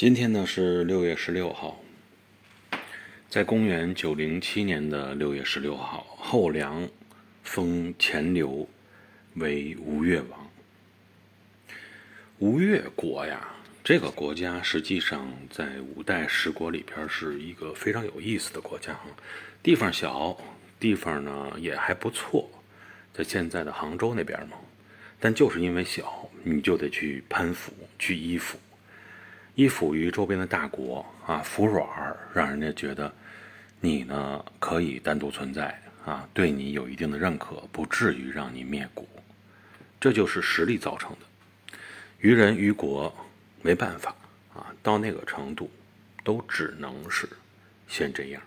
今天呢是六月十六号，在公元九零七年的六月十六号，后梁封钱镠为吴越王。吴越国呀，这个国家实际上在五代十国里边是一个非常有意思的国家哈，地方小，地方呢也还不错，在现在的杭州那边嘛，但就是因为小，你就得去攀附，去依附。依附于周边的大国啊，服软，让人家觉得你呢可以单独存在啊，对你有一定的认可，不至于让你灭国。这就是实力造成的。于人于国没办法啊，到那个程度，都只能是先这样。